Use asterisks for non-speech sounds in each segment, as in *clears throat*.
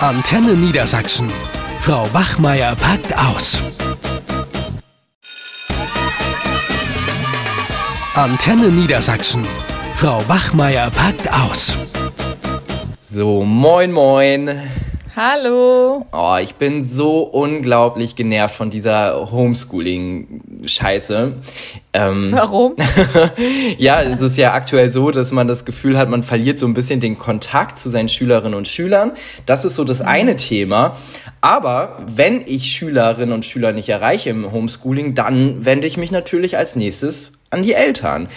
Antenne Niedersachsen. Frau Wachmeier packt aus. Antenne Niedersachsen. Frau Wachmeier packt aus. So, moin, moin. Hallo. Oh, ich bin so unglaublich genervt von dieser Homeschooling-Scheiße. Ähm, Warum? *laughs* ja, es ist ja aktuell so, dass man das Gefühl hat, man verliert so ein bisschen den Kontakt zu seinen Schülerinnen und Schülern. Das ist so das mhm. eine Thema. Aber wenn ich Schülerinnen und Schüler nicht erreiche im Homeschooling, dann wende ich mich natürlich als nächstes an die Eltern.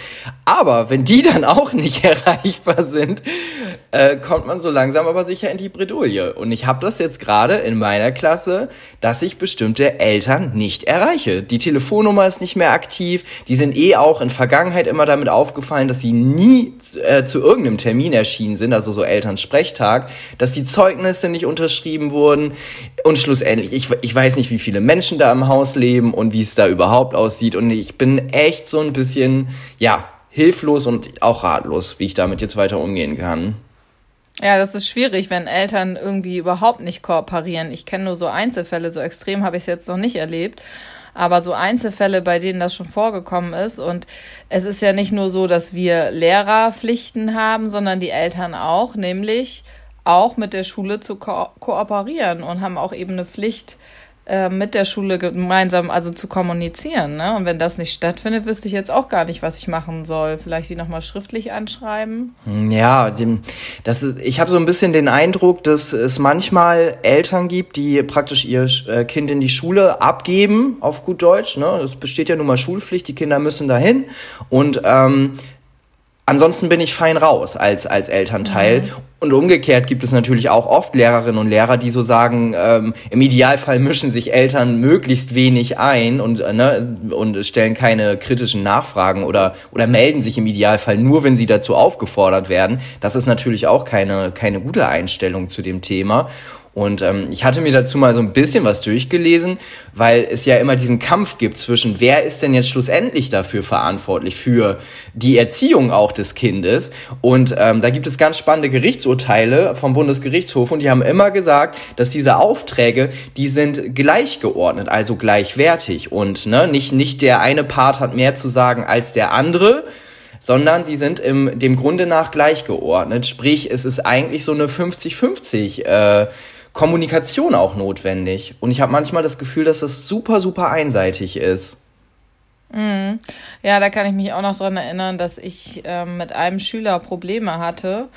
Aber wenn die dann auch nicht *laughs* erreichbar sind, äh, kommt man so langsam aber sicher in die Bredouille. Und ich habe das jetzt gerade in meiner Klasse, dass ich bestimmte Eltern nicht erreiche. Die Telefonnummer ist nicht mehr aktiv. Die sind eh auch in Vergangenheit immer damit aufgefallen, dass sie nie äh, zu irgendeinem Termin erschienen sind, also so Elternsprechtag, dass die Zeugnisse nicht unterschrieben wurden. Und schlussendlich, ich, ich weiß nicht, wie viele Menschen da im Haus leben und wie es da überhaupt aussieht. Und ich bin echt so ein bisschen, ja, hilflos und auch ratlos, wie ich damit jetzt weiter umgehen kann. Ja, das ist schwierig, wenn Eltern irgendwie überhaupt nicht kooperieren. Ich kenne nur so Einzelfälle, so extrem habe ich es jetzt noch nicht erlebt. Aber so Einzelfälle, bei denen das schon vorgekommen ist. Und es ist ja nicht nur so, dass wir Lehrerpflichten haben, sondern die Eltern auch, nämlich auch mit der Schule zu ko kooperieren und haben auch eben eine Pflicht, äh, mit der Schule gemeinsam also zu kommunizieren. Ne? Und wenn das nicht stattfindet, wüsste ich jetzt auch gar nicht, was ich machen soll. Vielleicht die nochmal schriftlich anschreiben? Hm, ja, das ist, ich habe so ein bisschen den Eindruck, dass es manchmal Eltern gibt, die praktisch ihr äh, Kind in die Schule abgeben, auf gut Deutsch. Ne? Es besteht ja nun mal Schulpflicht, die Kinder müssen dahin. Und ähm, Ansonsten bin ich fein raus als, als Elternteil. Mhm. Und umgekehrt gibt es natürlich auch oft Lehrerinnen und Lehrer, die so sagen, ähm, im Idealfall mischen sich Eltern möglichst wenig ein und, äh, ne, und stellen keine kritischen Nachfragen oder, oder melden sich im Idealfall nur, wenn sie dazu aufgefordert werden. Das ist natürlich auch keine, keine gute Einstellung zu dem Thema. Und ähm, ich hatte mir dazu mal so ein bisschen was durchgelesen, weil es ja immer diesen Kampf gibt zwischen, wer ist denn jetzt schlussendlich dafür verantwortlich, für die Erziehung auch des Kindes. Und ähm, da gibt es ganz spannende Gerichtsurteile vom Bundesgerichtshof und die haben immer gesagt, dass diese Aufträge, die sind gleichgeordnet, also gleichwertig. Und ne, nicht, nicht der eine Part hat mehr zu sagen als der andere, sondern sie sind im, dem Grunde nach gleichgeordnet. Sprich, es ist eigentlich so eine 50-50 äh, Kommunikation auch notwendig. Und ich habe manchmal das Gefühl, dass das super, super einseitig ist. Mhm. Ja, da kann ich mich auch noch dran erinnern, dass ich äh, mit einem Schüler Probleme hatte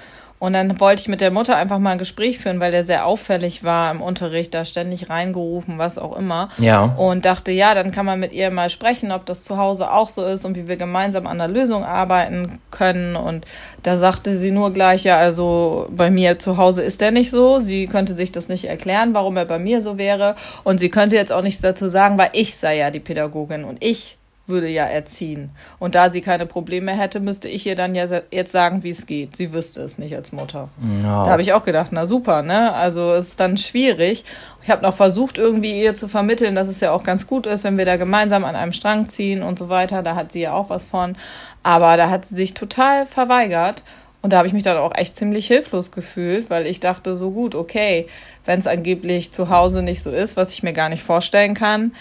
und dann wollte ich mit der Mutter einfach mal ein Gespräch führen, weil der sehr auffällig war im Unterricht, da ständig reingerufen, was auch immer. Ja. Und dachte, ja, dann kann man mit ihr mal sprechen, ob das zu Hause auch so ist und wie wir gemeinsam an der Lösung arbeiten können. Und da sagte sie nur gleich, ja, also bei mir zu Hause ist der nicht so. Sie könnte sich das nicht erklären, warum er bei mir so wäre. Und sie könnte jetzt auch nichts dazu sagen, weil ich sei ja die Pädagogin und ich würde ja erziehen. Und da sie keine Probleme hätte, müsste ich ihr dann ja jetzt sagen, wie es geht. Sie wüsste es nicht als Mutter. No. Da habe ich auch gedacht, na super, ne? Also es ist dann schwierig. Ich habe noch versucht, irgendwie ihr zu vermitteln, dass es ja auch ganz gut ist, wenn wir da gemeinsam an einem Strang ziehen und so weiter. Da hat sie ja auch was von. Aber da hat sie sich total verweigert. Und da habe ich mich dann auch echt ziemlich hilflos gefühlt, weil ich dachte, so gut, okay, wenn es angeblich zu Hause nicht so ist, was ich mir gar nicht vorstellen kann,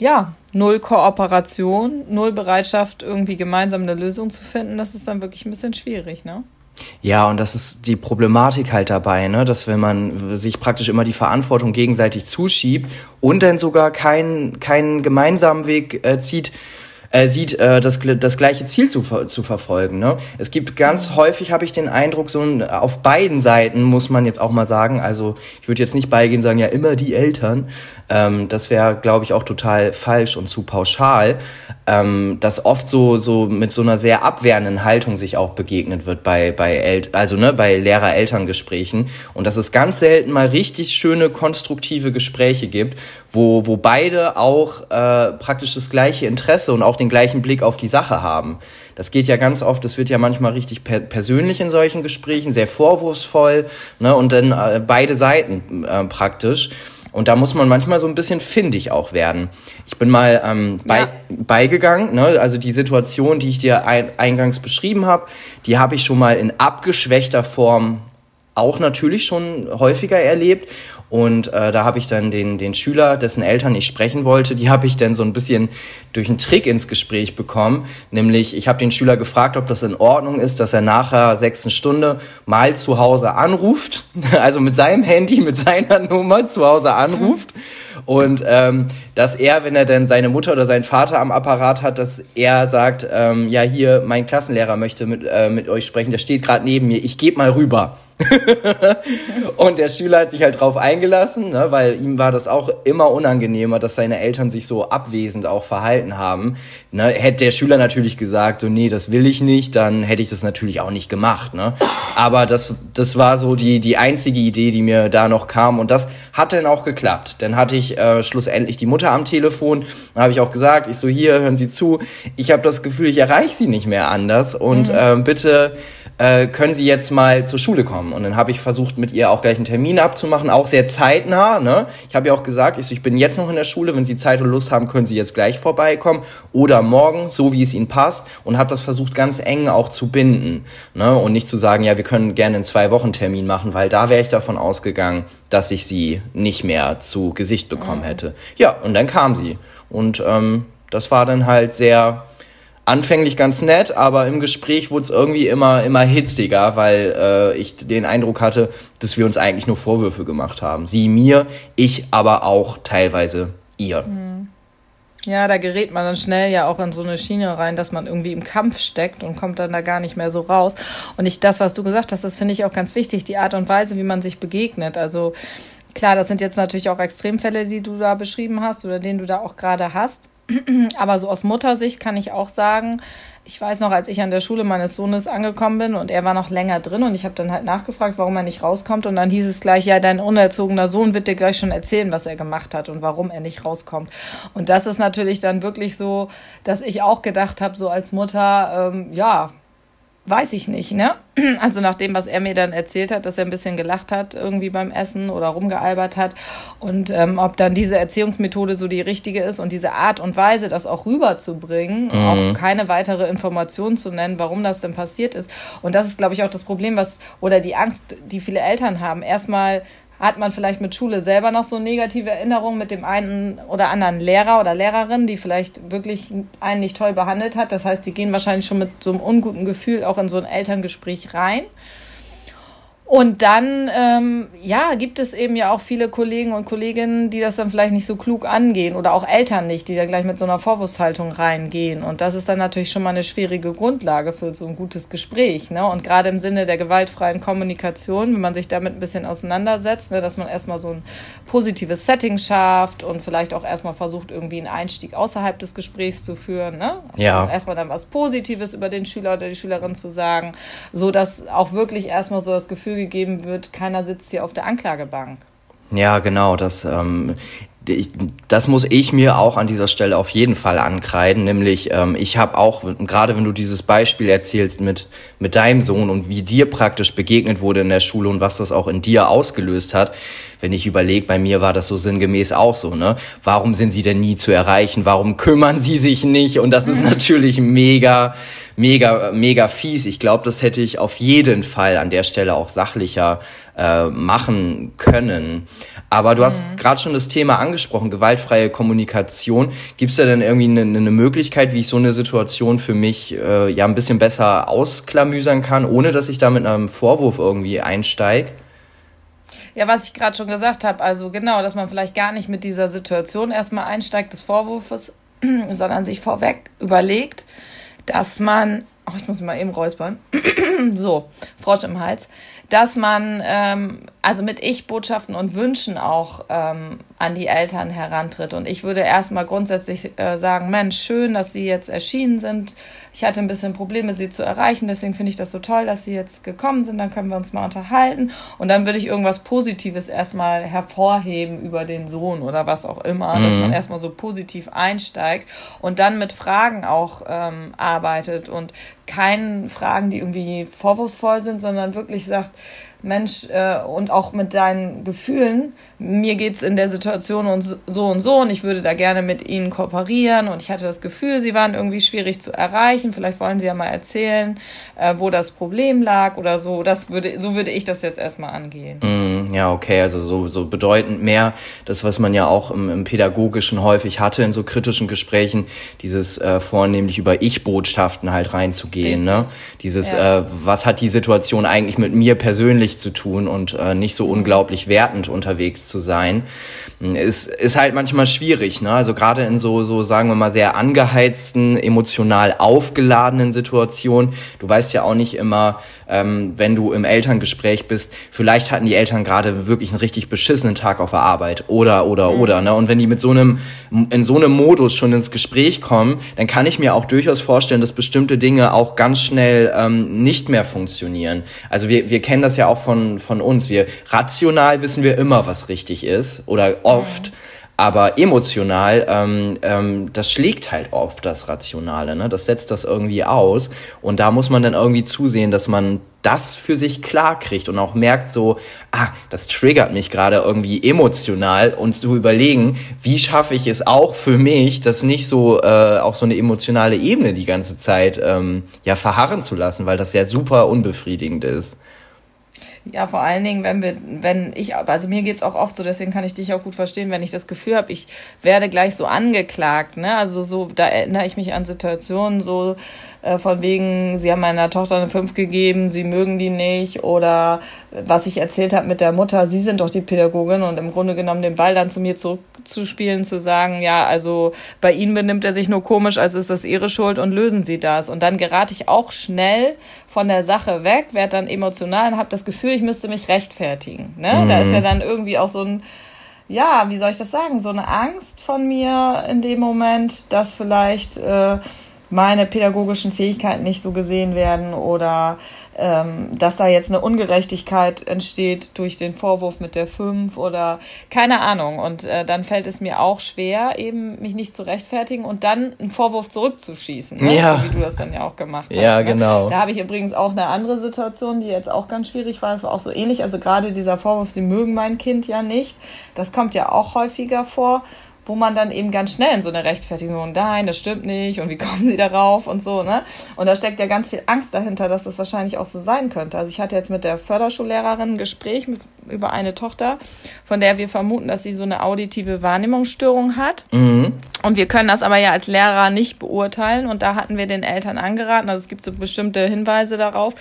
ja, null Kooperation, null Bereitschaft, irgendwie gemeinsam eine Lösung zu finden, das ist dann wirklich ein bisschen schwierig, ne? Ja, und das ist die Problematik halt dabei, ne, dass wenn man sich praktisch immer die Verantwortung gegenseitig zuschiebt und dann sogar keinen keinen gemeinsamen Weg äh, zieht, äh, sieht, äh, das, das gleiche Ziel zu, zu verfolgen. Ne? Es gibt ganz häufig, habe ich den Eindruck, so ein, auf beiden Seiten muss man jetzt auch mal sagen, also ich würde jetzt nicht beigehen sagen, ja, immer die Eltern. Ähm, das wäre, glaube ich, auch total falsch und zu pauschal, ähm, dass oft so, so mit so einer sehr abwehrenden Haltung sich auch begegnet wird bei, bei El also ne, bei Lehrer-Elterngesprächen und dass es ganz selten mal richtig schöne, konstruktive Gespräche gibt, wo, wo beide auch äh, praktisch das gleiche Interesse und auch den gleichen Blick auf die Sache haben. Das geht ja ganz oft, das wird ja manchmal richtig per persönlich in solchen Gesprächen, sehr vorwurfsvoll, ne, und dann äh, beide Seiten äh, praktisch. Und da muss man manchmal so ein bisschen findig auch werden. Ich bin mal ähm, bei, ja. beigegangen, ne? also die Situation, die ich dir ein, eingangs beschrieben habe, die habe ich schon mal in abgeschwächter Form auch natürlich schon häufiger erlebt. Und äh, da habe ich dann den, den Schüler, dessen Eltern ich sprechen wollte, die habe ich dann so ein bisschen durch einen Trick ins Gespräch bekommen. Nämlich, ich habe den Schüler gefragt, ob das in Ordnung ist, dass er nachher sechsten Stunde mal zu Hause anruft, *laughs* also mit seinem Handy, mit seiner Nummer zu Hause anruft. Und ähm, dass er, wenn er dann seine Mutter oder seinen Vater am Apparat hat, dass er sagt, ähm, ja hier, mein Klassenlehrer möchte mit, äh, mit euch sprechen, der steht gerade neben mir, ich gebe mal rüber. *laughs* und der Schüler hat sich halt drauf eingelassen, ne, weil ihm war das auch immer unangenehmer, dass seine Eltern sich so abwesend auch verhalten haben. Ne, hätte der Schüler natürlich gesagt, so nee, das will ich nicht, dann hätte ich das natürlich auch nicht gemacht. Ne? Aber das, das war so die, die einzige Idee, die mir da noch kam und das hat dann auch geklappt. Dann hatte ich äh, schlussendlich die Mutter am Telefon, dann habe ich auch gesagt, ich so hier, hören Sie zu, ich habe das Gefühl, ich erreiche Sie nicht mehr anders. Und mhm. äh, bitte äh, können Sie jetzt mal zur Schule kommen? Und dann habe ich versucht, mit ihr auch gleich einen Termin abzumachen, auch sehr zeitnah. Ne? Ich habe ja auch gesagt, ich, so, ich bin jetzt noch in der Schule, wenn Sie Zeit und Lust haben, können Sie jetzt gleich vorbeikommen oder morgen, so wie es Ihnen passt. Und habe das versucht, ganz eng auch zu binden. Ne? Und nicht zu sagen, ja, wir können gerne einen zwei Wochen Termin machen, weil da wäre ich davon ausgegangen, dass ich sie nicht mehr zu Gesicht bekommen hätte. Ja, und dann kam sie. Und ähm, das war dann halt sehr anfänglich ganz nett, aber im Gespräch wurde es irgendwie immer, immer hitziger, weil äh, ich den Eindruck hatte, dass wir uns eigentlich nur Vorwürfe gemacht haben. Sie mir, ich aber auch teilweise ihr. Mhm. Ja, da gerät man dann schnell ja auch in so eine Schiene rein, dass man irgendwie im Kampf steckt und kommt dann da gar nicht mehr so raus. Und ich, das, was du gesagt hast, das finde ich auch ganz wichtig, die Art und Weise, wie man sich begegnet. Also klar, das sind jetzt natürlich auch Extremfälle, die du da beschrieben hast oder den du da auch gerade hast. Aber so aus Muttersicht kann ich auch sagen, ich weiß noch, als ich an der Schule meines Sohnes angekommen bin und er war noch länger drin und ich habe dann halt nachgefragt, warum er nicht rauskommt und dann hieß es gleich, ja, dein unerzogener Sohn wird dir gleich schon erzählen, was er gemacht hat und warum er nicht rauskommt. Und das ist natürlich dann wirklich so, dass ich auch gedacht habe, so als Mutter, ähm, ja, weiß ich nicht, ne? *clears throat* Also nach dem, was er mir dann erzählt hat, dass er ein bisschen gelacht hat irgendwie beim Essen oder rumgealbert hat und ähm, ob dann diese Erziehungsmethode so die richtige ist und diese Art und Weise, das auch rüberzubringen, mhm. auch keine weitere Information zu nennen, warum das denn passiert ist. Und das ist, glaube ich, auch das Problem, was oder die Angst, die viele Eltern haben. Erstmal hat man vielleicht mit Schule selber noch so negative Erinnerungen mit dem einen oder anderen Lehrer oder Lehrerin, die vielleicht wirklich einen nicht toll behandelt hat. Das heißt, die gehen wahrscheinlich schon mit so einem unguten Gefühl auch in so ein Elterngespräch rein. Und dann, ähm, ja, gibt es eben ja auch viele Kollegen und Kolleginnen, die das dann vielleicht nicht so klug angehen oder auch Eltern nicht, die da gleich mit so einer Vorwurfshaltung reingehen. Und das ist dann natürlich schon mal eine schwierige Grundlage für so ein gutes Gespräch. Ne? Und gerade im Sinne der gewaltfreien Kommunikation, wenn man sich damit ein bisschen auseinandersetzt, ne, dass man erstmal so ein positives Setting schafft und vielleicht auch erstmal versucht, irgendwie einen Einstieg außerhalb des Gesprächs zu führen. Ne? Ja. Und erstmal dann was Positives über den Schüler oder die Schülerin zu sagen, so dass auch wirklich erstmal so das Gefühl gegeben wird, keiner sitzt hier auf der Anklagebank. Ja, genau. Das, ähm, das muss ich mir auch an dieser Stelle auf jeden Fall ankreiden. Nämlich, ähm, ich habe auch, gerade wenn du dieses Beispiel erzählst mit, mit deinem Sohn und wie dir praktisch begegnet wurde in der Schule und was das auch in dir ausgelöst hat, wenn ich überlege, bei mir war das so sinngemäß auch so, ne? Warum sind sie denn nie zu erreichen? Warum kümmern sie sich nicht? Und das ist natürlich mega, mega, mega fies. Ich glaube, das hätte ich auf jeden Fall an der Stelle auch sachlicher äh, machen können. Aber du hast mhm. gerade schon das Thema angesprochen, gewaltfreie Kommunikation. Gibt es da denn irgendwie eine, eine, Möglichkeit, wie ich so eine Situation für mich äh, ja ein bisschen besser ausklamüsern kann, ohne dass ich da mit einem Vorwurf irgendwie einsteige? Ja, was ich gerade schon gesagt habe, also genau, dass man vielleicht gar nicht mit dieser Situation erstmal einsteigt des Vorwurfs, *clears throat* sondern sich vorweg überlegt, dass man, oh, ich muss mal eben räuspern, *clears throat* so, Frosch im Hals, dass man ähm, also mit Ich-Botschaften und Wünschen auch ähm, an die Eltern herantritt. Und ich würde erstmal grundsätzlich äh, sagen, Mensch, schön, dass Sie jetzt erschienen sind. Ich hatte ein bisschen Probleme, Sie zu erreichen, deswegen finde ich das so toll, dass Sie jetzt gekommen sind. Dann können wir uns mal unterhalten. Und dann würde ich irgendwas Positives erstmal hervorheben über den Sohn oder was auch immer, mhm. dass man erstmal so positiv einsteigt und dann mit Fragen auch ähm, arbeitet und keinen Fragen, die irgendwie vorwurfsvoll sind, sondern wirklich sagt, Mensch, äh, und auch mit deinen Gefühlen, mir geht's in der Situation und so und so und ich würde da gerne mit ihnen kooperieren und ich hatte das Gefühl, sie waren irgendwie schwierig zu erreichen. Vielleicht wollen sie ja mal erzählen, äh, wo das Problem lag oder so. Das würde, so würde ich das jetzt erstmal angehen. Mm, ja, okay, also so, so bedeutend mehr, das, was man ja auch im, im Pädagogischen häufig hatte in so kritischen Gesprächen, dieses äh, vornehmlich über Ich-Botschaften halt reinzugehen, ne? Dieses, ja. äh, was hat die Situation eigentlich mit mir persönlich zu tun und äh, nicht so unglaublich wertend unterwegs zu sein, ist, ist halt manchmal schwierig, ne? Also gerade in so, so, sagen wir mal, sehr angeheizten, emotional aufgeladenen Situationen. Du weißt ja auch nicht immer, ähm, wenn du im Elterngespräch bist, vielleicht hatten die Eltern gerade wirklich einen richtig beschissenen Tag auf der Arbeit oder oder mhm. oder ne und wenn die mit so einem in so einem Modus schon ins Gespräch kommen, dann kann ich mir auch durchaus vorstellen, dass bestimmte Dinge auch ganz schnell ähm, nicht mehr funktionieren. Also wir wir kennen das ja auch von von uns. Wir rational wissen wir immer, was richtig ist oder oft. Mhm. Aber emotional, ähm, ähm, das schlägt halt oft das Rationale, ne? Das setzt das irgendwie aus. Und da muss man dann irgendwie zusehen, dass man das für sich klar kriegt und auch merkt so, ah, das triggert mich gerade irgendwie emotional und zu überlegen, wie schaffe ich es auch für mich, das nicht so äh, auf so eine emotionale Ebene die ganze Zeit ähm, ja verharren zu lassen, weil das ja super unbefriedigend ist. Ja, vor allen Dingen, wenn wir, wenn ich, also mir geht's auch oft so, deswegen kann ich dich auch gut verstehen, wenn ich das Gefühl habe, ich werde gleich so angeklagt, ne? Also so, da erinnere ich mich an Situationen so, äh, von wegen, sie haben meiner Tochter eine 5 gegeben, sie mögen die nicht oder was ich erzählt habe mit der Mutter, sie sind doch die Pädagogin und im Grunde genommen den Ball dann zu mir zurückzuspielen, zu sagen, ja, also bei ihnen benimmt er sich nur komisch, also ist das ihre Schuld und lösen sie das. Und dann gerate ich auch schnell von der Sache weg, werde dann emotional und habe das Gefühl, ich müsste mich rechtfertigen. Ne? Mhm. Da ist ja dann irgendwie auch so ein ja, wie soll ich das sagen, so eine Angst von mir in dem Moment, dass vielleicht äh, meine pädagogischen Fähigkeiten nicht so gesehen werden oder ähm, dass da jetzt eine Ungerechtigkeit entsteht durch den Vorwurf mit der 5 oder keine Ahnung. Und äh, dann fällt es mir auch schwer, eben mich nicht zu rechtfertigen und dann einen Vorwurf zurückzuschießen. Ne? Ja. So wie du das dann ja auch gemacht hast. Ja, ne? genau. Da habe ich übrigens auch eine andere Situation, die jetzt auch ganz schwierig war. Das war auch so ähnlich. Also gerade dieser Vorwurf, sie mögen mein Kind ja nicht. Das kommt ja auch häufiger vor wo man dann eben ganz schnell in so eine Rechtfertigung, nein, das stimmt nicht und wie *laughs* kommen sie darauf und so, ne? Und da steckt ja ganz viel Angst dahinter, dass das wahrscheinlich auch so sein könnte. Also ich hatte jetzt mit der Förderschullehrerin ein Gespräch mit, über eine Tochter, von der wir vermuten, dass sie so eine auditive Wahrnehmungsstörung hat. Mhm. Und wir können das aber ja als Lehrer nicht beurteilen und da hatten wir den Eltern angeraten, also es gibt so bestimmte Hinweise darauf,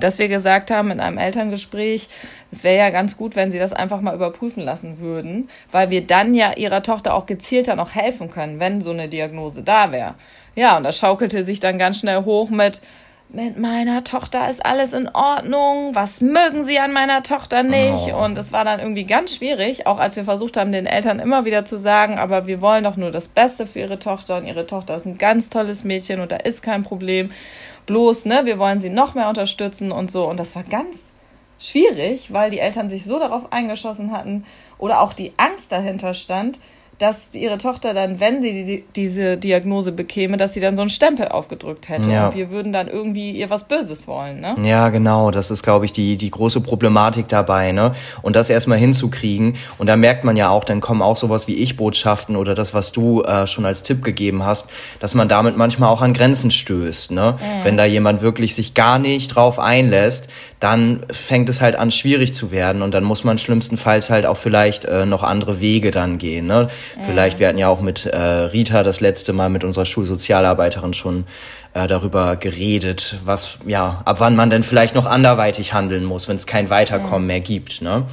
dass wir gesagt haben in einem Elterngespräch, es wäre ja ganz gut, wenn sie das einfach mal überprüfen lassen würden, weil wir dann ja ihrer Tochter auch gezielter noch helfen können, wenn so eine Diagnose da wäre. Ja, und das schaukelte sich dann ganz schnell hoch mit, mit meiner Tochter ist alles in Ordnung, was mögen sie an meiner Tochter nicht? Oh. Und es war dann irgendwie ganz schwierig, auch als wir versucht haben, den Eltern immer wieder zu sagen, aber wir wollen doch nur das Beste für ihre Tochter und ihre Tochter ist ein ganz tolles Mädchen und da ist kein Problem. Bloß, ne, wir wollen sie noch mehr unterstützen und so. Und das war ganz schwierig, weil die Eltern sich so darauf eingeschossen hatten oder auch die Angst dahinter stand, dass ihre Tochter dann, wenn sie die, diese Diagnose bekäme, dass sie dann so einen Stempel aufgedrückt hätte. Ja. Und wir würden dann irgendwie ihr was Böses wollen, ne? Ja, genau. Das ist, glaube ich, die, die große Problematik dabei, ne? Und das erstmal hinzukriegen. Und da merkt man ja auch, dann kommen auch sowas wie Ich-Botschaften oder das, was du äh, schon als Tipp gegeben hast, dass man damit manchmal auch an Grenzen stößt, ne? Mhm. Wenn da jemand wirklich sich gar nicht drauf einlässt, dann fängt es halt an, schwierig zu werden. Und dann muss man schlimmstenfalls halt auch vielleicht äh, noch andere Wege dann gehen, ne? Vielleicht, wir hatten ja auch mit äh, Rita das letzte Mal mit unserer Schulsozialarbeiterin schon äh, darüber geredet, was, ja, ab wann man denn vielleicht noch anderweitig handeln muss, wenn es kein Weiterkommen mhm. mehr gibt. Ne?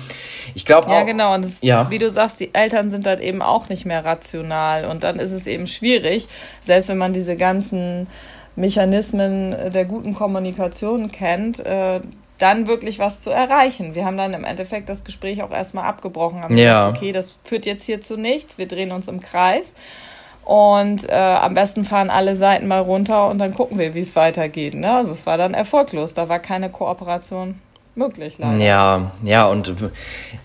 Ich glaube Ja, genau. Und das, ja. wie du sagst, die Eltern sind dann eben auch nicht mehr rational. Und dann ist es eben schwierig, selbst wenn man diese ganzen Mechanismen der guten Kommunikation kennt, äh, dann wirklich was zu erreichen. Wir haben dann im Endeffekt das Gespräch auch erstmal abgebrochen. Haben ja. Gesagt, okay, das führt jetzt hier zu nichts, wir drehen uns im Kreis. Und äh, am besten fahren alle Seiten mal runter und dann gucken wir, wie es weitergeht. Ne? Also es war dann erfolglos, da war keine Kooperation. Möglich, leider. Ja, ja, und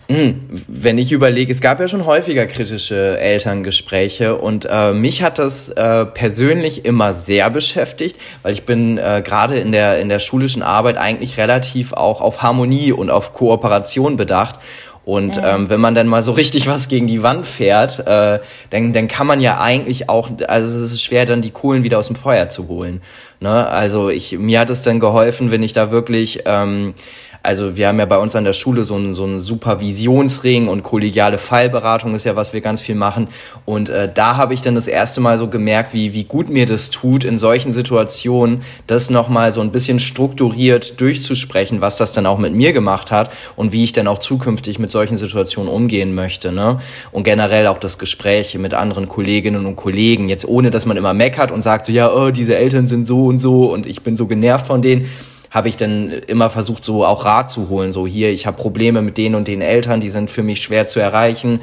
hm, wenn ich überlege, es gab ja schon häufiger kritische Elterngespräche und äh, mich hat das äh, persönlich immer sehr beschäftigt, weil ich bin äh, gerade in der, in der schulischen Arbeit eigentlich relativ auch auf Harmonie und auf Kooperation bedacht. Und ja. ähm, wenn man dann mal so richtig was gegen die Wand fährt, äh, dann, dann kann man ja eigentlich auch, also es ist schwer, dann die Kohlen wieder aus dem Feuer zu holen. Ne? Also ich, mir hat es dann geholfen, wenn ich da wirklich ähm, also wir haben ja bei uns an der Schule so einen, so einen Supervisionsring und kollegiale Fallberatung ist ja, was wir ganz viel machen. Und äh, da habe ich dann das erste Mal so gemerkt, wie, wie gut mir das tut, in solchen Situationen das nochmal so ein bisschen strukturiert durchzusprechen, was das dann auch mit mir gemacht hat und wie ich dann auch zukünftig mit solchen Situationen umgehen möchte. Ne? Und generell auch das Gespräch mit anderen Kolleginnen und Kollegen, jetzt ohne dass man immer meckert und sagt so, ja, oh, diese Eltern sind so und so und ich bin so genervt von denen habe ich dann immer versucht, so auch Rat zu holen. So hier, ich habe Probleme mit denen und den Eltern, die sind für mich schwer zu erreichen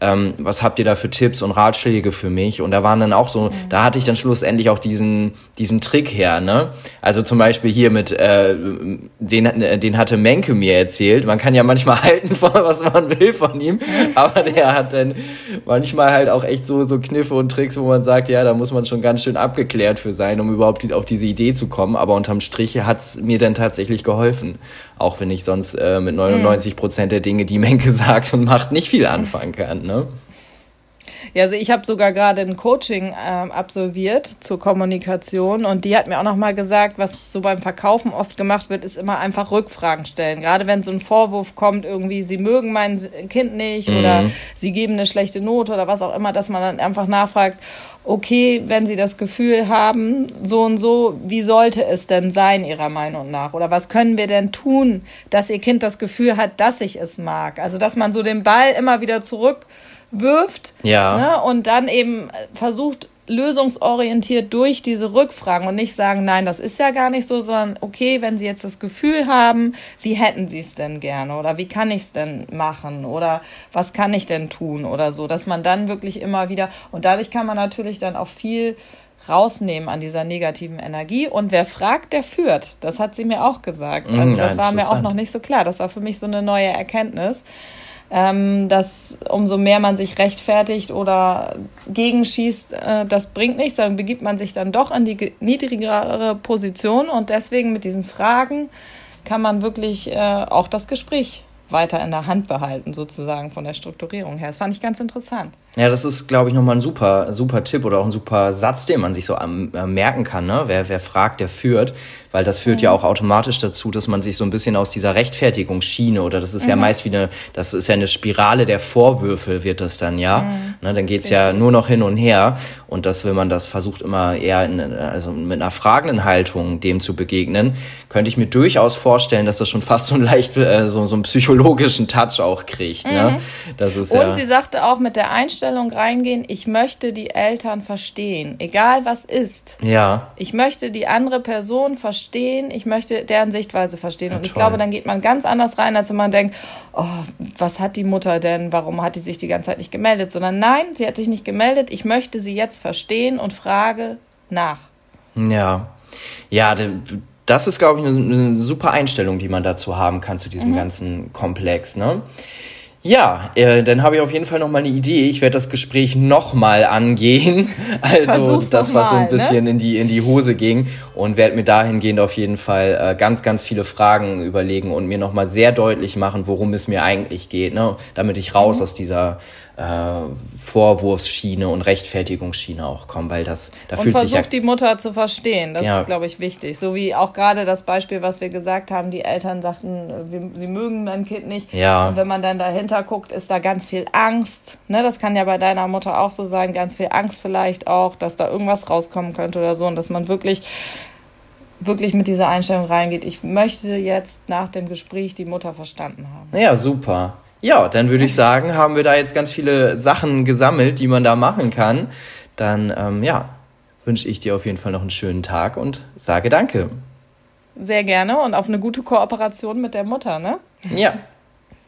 ähm, was habt ihr da für Tipps und Ratschläge für mich? Und da waren dann auch so, mhm. da hatte ich dann schlussendlich auch diesen, diesen Trick her, ne? Also zum Beispiel hier mit, äh, den, den hatte Menke mir erzählt. Man kann ja manchmal *laughs* halten, was man will von ihm, aber der hat dann manchmal halt auch echt so, so Kniffe und Tricks, wo man sagt, ja, da muss man schon ganz schön abgeklärt für sein, um überhaupt auf diese Idee zu kommen. Aber unterm Strich hat's mir dann tatsächlich geholfen. Auch wenn ich sonst äh, mit 99 Prozent der Dinge, die Menke *laughs* sagt und macht, nicht viel anfangen kann ne? Ja, also ich habe sogar gerade ein Coaching ähm, absolviert zur Kommunikation und die hat mir auch nochmal gesagt, was so beim Verkaufen oft gemacht wird, ist immer einfach Rückfragen stellen. Gerade wenn so ein Vorwurf kommt, irgendwie, sie mögen mein Kind nicht mhm. oder sie geben eine schlechte Note oder was auch immer, dass man dann einfach nachfragt, okay, wenn Sie das Gefühl haben, so und so, wie sollte es denn sein, Ihrer Meinung nach? Oder was können wir denn tun, dass Ihr Kind das Gefühl hat, dass ich es mag? Also, dass man so den Ball immer wieder zurückwirft ja. ne, und dann eben versucht, lösungsorientiert durch diese Rückfragen und nicht sagen, nein, das ist ja gar nicht so, sondern okay, wenn Sie jetzt das Gefühl haben, wie hätten Sie es denn gerne oder wie kann ich es denn machen oder was kann ich denn tun oder so, dass man dann wirklich immer wieder und dadurch kann man natürlich dann auch viel rausnehmen an dieser negativen Energie. Und wer fragt, der führt. Das hat sie mir auch gesagt. Mhm, also das ja, war mir auch noch nicht so klar. Das war für mich so eine neue Erkenntnis ähm, dass umso mehr man sich rechtfertigt oder gegenschießt, äh, das bringt nichts, dann begibt man sich dann doch in die niedrigere Position und deswegen mit diesen Fragen kann man wirklich äh, auch das Gespräch weiter in der Hand behalten, sozusagen von der Strukturierung her. Das fand ich ganz interessant. Ja, das ist, glaube ich, nochmal ein super, super Tipp oder auch ein super Satz, den man sich so am, äh, merken kann. Ne? Wer, wer fragt, der führt. Weil das führt mhm. ja auch automatisch dazu, dass man sich so ein bisschen aus dieser Rechtfertigungsschiene oder das ist mhm. ja meist wie eine, das ist ja eine Spirale der Vorwürfe, wird das dann, ja. Mhm. Ne, dann geht's ja nur noch hin und her. Und das, wenn man das versucht, immer eher in, also mit einer fragenden Haltung dem zu begegnen, könnte ich mir durchaus vorstellen, dass das schon fast so ein leicht äh, so, so einen psychologischen Touch auch kriegt. Ne? Mhm. Das ist, und ja sie sagte auch mit der Einstellung reingehen, ich möchte die Eltern verstehen, egal was ist. Ja. Ich möchte die andere Person verstehen, ich möchte deren Sichtweise verstehen. Ja, und ich toll. glaube, dann geht man ganz anders rein, als wenn man denkt, oh, was hat die Mutter denn, warum hat die sich die ganze Zeit nicht gemeldet? Sondern nein, sie hat sich nicht gemeldet, ich möchte sie jetzt verstehen und frage nach. Ja. Ja, das ist, glaube ich, eine, eine, super Einstellung, die man dazu haben kann zu diesem mhm. ganzen Komplex. Ne? Ja, äh, dann habe ich auf jeden Fall noch mal eine Idee. Ich werde das Gespräch noch mal angehen, *laughs* also Versuch's das, was so ein ne? bisschen ne? in die in die Hose ging, und werde mir dahingehend auf jeden Fall äh, ganz ganz viele Fragen überlegen und mir noch mal sehr deutlich machen, worum es mir eigentlich geht, ne? damit ich raus mhm. aus dieser Vorwurfsschiene und Rechtfertigungsschiene auch kommen, weil das da und fühlt sich ja die Mutter zu verstehen. Das ja. ist, glaube ich, wichtig. So wie auch gerade das Beispiel, was wir gesagt haben, die Eltern sagten, wir, sie mögen mein Kind nicht. Ja. Und wenn man dann dahinter guckt, ist da ganz viel Angst. Ne, das kann ja bei deiner Mutter auch so sein, ganz viel Angst vielleicht auch, dass da irgendwas rauskommen könnte oder so und dass man wirklich wirklich mit dieser Einstellung reingeht. Ich möchte jetzt nach dem Gespräch die Mutter verstanden haben. Ja, super. Ja, dann würde ich sagen, haben wir da jetzt ganz viele Sachen gesammelt, die man da machen kann. Dann, ähm, ja, wünsche ich dir auf jeden Fall noch einen schönen Tag und sage Danke. Sehr gerne und auf eine gute Kooperation mit der Mutter, ne? Ja.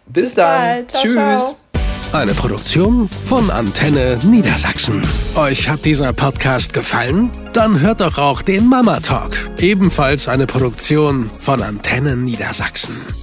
Bis, Bis dann. Ciao, Tschüss. Ciao. Eine Produktion von Antenne Niedersachsen. Euch hat dieser Podcast gefallen? Dann hört doch auch den Mama Talk, ebenfalls eine Produktion von Antenne Niedersachsen.